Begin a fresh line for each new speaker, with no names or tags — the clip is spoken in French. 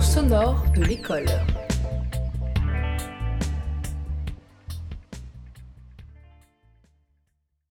sonores de l'école.